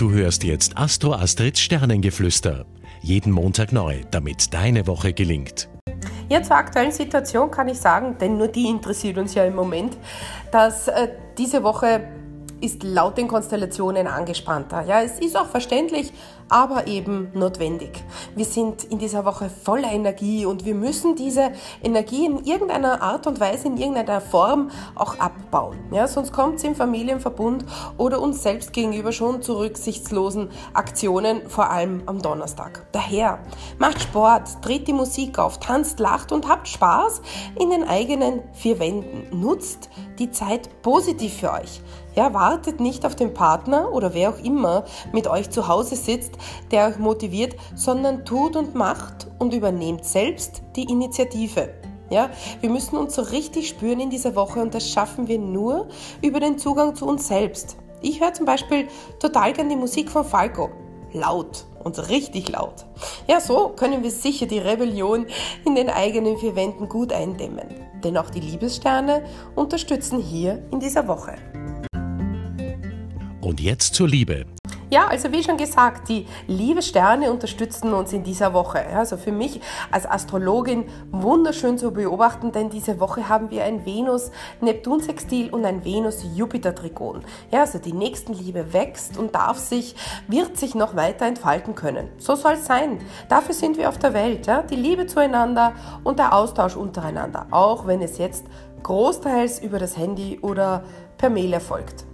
Du hörst jetzt Astro Astrids Sternengeflüster. Jeden Montag neu, damit deine Woche gelingt. Ja, zur aktuellen Situation kann ich sagen, denn nur die interessiert uns ja im Moment, dass äh, diese Woche ist laut den Konstellationen angespannter. Ja, es ist auch verständlich, aber eben notwendig. Wir sind in dieser Woche voller Energie und wir müssen diese Energie in irgendeiner Art und Weise, in irgendeiner Form auch abbauen. Ja, sonst kommt es im Familienverbund oder uns selbst gegenüber schon zu rücksichtslosen Aktionen, vor allem am Donnerstag. Daher macht Sport, dreht die Musik auf, tanzt, lacht und habt Spaß in den eigenen vier Wänden. Nutzt die Zeit positiv für euch. Ja, wartet nicht auf den Partner oder wer auch immer mit euch zu Hause sitzt, der euch motiviert, sondern tut und macht und übernehmt selbst die Initiative. Ja, wir müssen uns so richtig spüren in dieser Woche und das schaffen wir nur über den Zugang zu uns selbst. Ich höre zum Beispiel total gern die Musik von Falco. Laut und richtig laut. Ja, so können wir sicher die Rebellion in den eigenen vier Wänden gut eindämmen. Denn auch die Liebessterne unterstützen hier in dieser Woche. Und jetzt zur Liebe. Ja, also wie schon gesagt, die Liebessterne unterstützen uns in dieser Woche. Also für mich als Astrologin wunderschön zu beobachten, denn diese Woche haben wir ein Venus-Neptun-Sextil und ein Venus-Jupiter-Trigon. Ja, also die Nächstenliebe wächst und darf sich, wird sich noch weiter entfalten können. So soll es sein. Dafür sind wir auf der Welt. Ja? Die Liebe zueinander und der Austausch untereinander, auch wenn es jetzt großteils über das Handy oder per Mail erfolgt.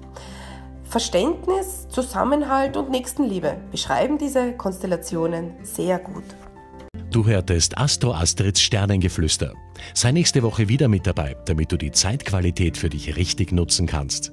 Verständnis, Zusammenhalt und Nächstenliebe beschreiben diese Konstellationen sehr gut. Du hörtest Astro Astrids Sternengeflüster. Sei nächste Woche wieder mit dabei, damit du die Zeitqualität für dich richtig nutzen kannst.